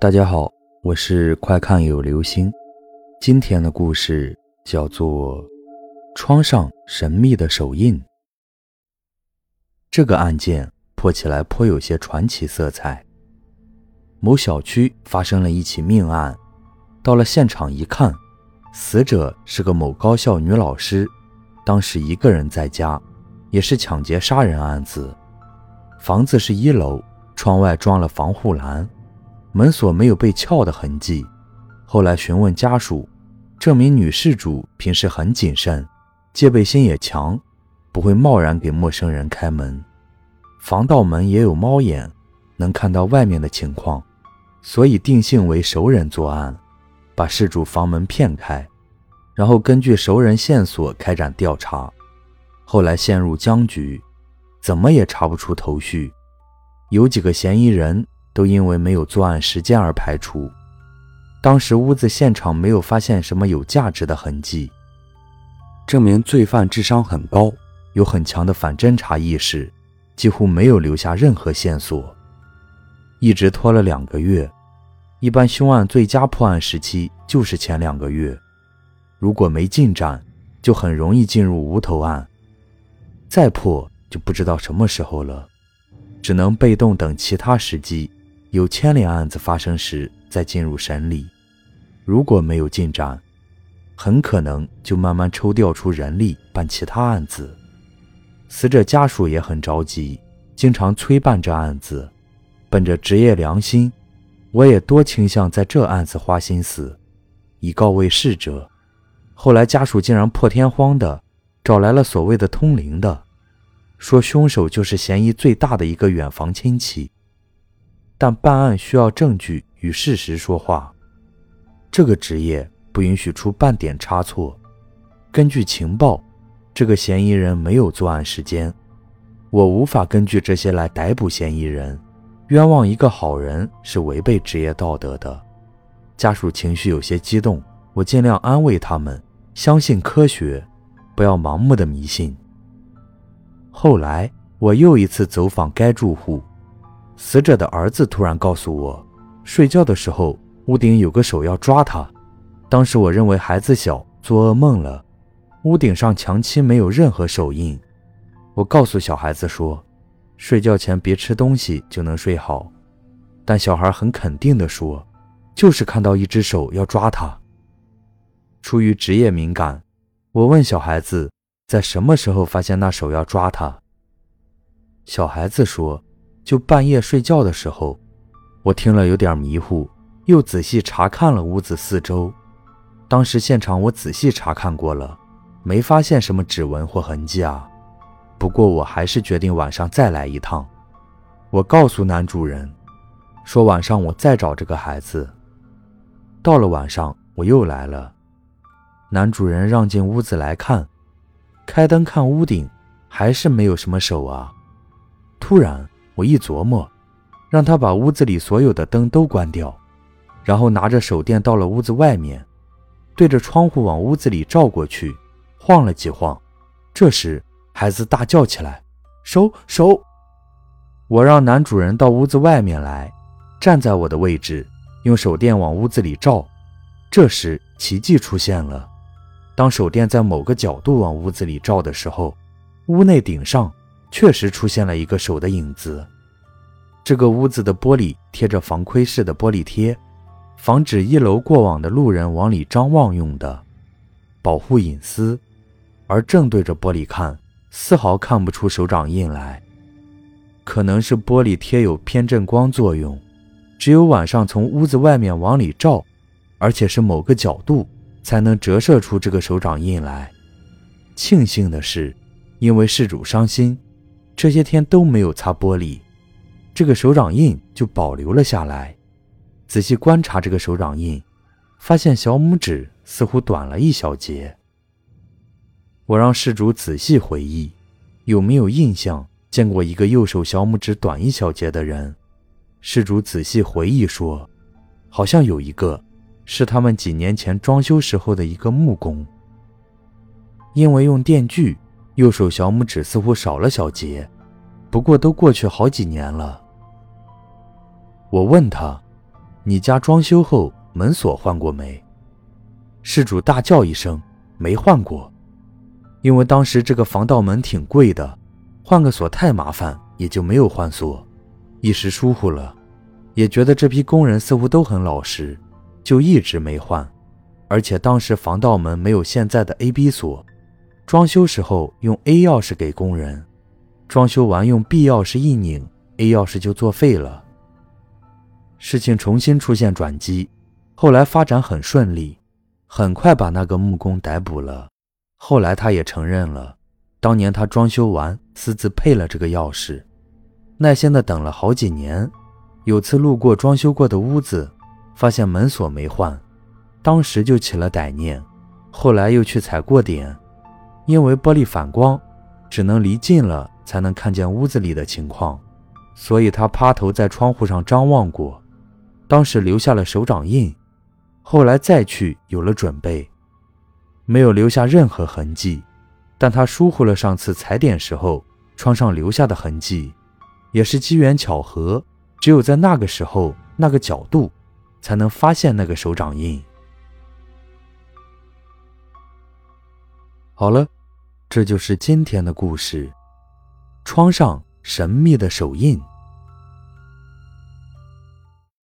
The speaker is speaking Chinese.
大家好，我是快看有流星。今天的故事叫做《窗上神秘的手印》。这个案件破起来颇有些传奇色彩。某小区发生了一起命案，到了现场一看，死者是个某高校女老师，当时一个人在家，也是抢劫杀人案子。房子是一楼，窗外装了防护栏。门锁没有被撬的痕迹。后来询问家属，证明女事主平时很谨慎，戒备心也强，不会贸然给陌生人开门。防盗门也有猫眼，能看到外面的情况，所以定性为熟人作案，把事主房门骗开，然后根据熟人线索开展调查。后来陷入僵局，怎么也查不出头绪。有几个嫌疑人。都因为没有作案时间而排除。当时屋子现场没有发现什么有价值的痕迹，证明罪犯智商很高，有很强的反侦查意识，几乎没有留下任何线索。一直拖了两个月，一般凶案最佳破案时期就是前两个月，如果没进展，就很容易进入无头案，再破就不知道什么时候了，只能被动等其他时机。有牵连案子发生时再进入审理，如果没有进展，很可能就慢慢抽调出人力办其他案子。死者家属也很着急，经常催办这案子。本着职业良心，我也多倾向在这案子花心思，以告慰逝者。后来家属竟然破天荒的找来了所谓的通灵的，说凶手就是嫌疑最大的一个远房亲戚。但办案需要证据与事实说话，这个职业不允许出半点差错。根据情报，这个嫌疑人没有作案时间，我无法根据这些来逮捕嫌疑人。冤枉一个好人是违背职业道德的。家属情绪有些激动，我尽量安慰他们，相信科学，不要盲目的迷信。后来我又一次走访该住户。死者的儿子突然告诉我，睡觉的时候屋顶有个手要抓他。当时我认为孩子小，做噩梦了。屋顶上墙漆没有任何手印。我告诉小孩子说，睡觉前别吃东西就能睡好。但小孩很肯定地说，就是看到一只手要抓他。出于职业敏感，我问小孩子在什么时候发现那手要抓他。小孩子说。就半夜睡觉的时候，我听了有点迷糊，又仔细查看了屋子四周。当时现场我仔细查看过了，没发现什么指纹或痕迹啊。不过我还是决定晚上再来一趟。我告诉男主人，说晚上我再找这个孩子。到了晚上我又来了，男主人让进屋子来看，开灯看屋顶，还是没有什么手啊。突然。我一琢磨，让他把屋子里所有的灯都关掉，然后拿着手电到了屋子外面，对着窗户往屋子里照过去，晃了几晃。这时，孩子大叫起来：“手手！”我让男主人到屋子外面来，站在我的位置，用手电往屋子里照。这时，奇迹出现了：当手电在某个角度往屋子里照的时候，屋内顶上。确实出现了一个手的影子。这个屋子的玻璃贴着防窥式的玻璃贴，防止一楼过往的路人往里张望用的，保护隐私。而正对着玻璃看，丝毫看不出手掌印来。可能是玻璃贴有偏振光作用，只有晚上从屋子外面往里照，而且是某个角度，才能折射出这个手掌印来。庆幸的是，因为事主伤心。这些天都没有擦玻璃，这个手掌印就保留了下来。仔细观察这个手掌印，发现小拇指似乎短了一小节。我让事主仔细回忆，有没有印象见过一个右手小拇指短一小节的人？事主仔细回忆说，好像有一个，是他们几年前装修时候的一个木工，因为用电锯。右手小拇指似乎少了小节，不过都过去好几年了。我问他：“你家装修后门锁换过没？”事主大叫一声：“没换过，因为当时这个防盗门挺贵的，换个锁太麻烦，也就没有换锁。一时疏忽了，也觉得这批工人似乎都很老实，就一直没换。而且当时防盗门没有现在的 A、B 锁，装修时候用 A 钥匙给工人，装修完用 B 钥匙一拧，A 钥匙就作废了。事情重新出现转机，后来发展很顺利。”很快把那个木工逮捕了。后来他也承认了，当年他装修完私自配了这个钥匙，耐心的等了好几年。有次路过装修过的屋子，发现门锁没换，当时就起了歹念。后来又去踩过点，因为玻璃反光，只能离近了才能看见屋子里的情况，所以他趴头在窗户上张望过，当时留下了手掌印。后来再去有了准备，没有留下任何痕迹，但他疏忽了上次踩点时候窗上留下的痕迹，也是机缘巧合，只有在那个时候那个角度，才能发现那个手掌印。好了，这就是今天的故事，窗上神秘的手印。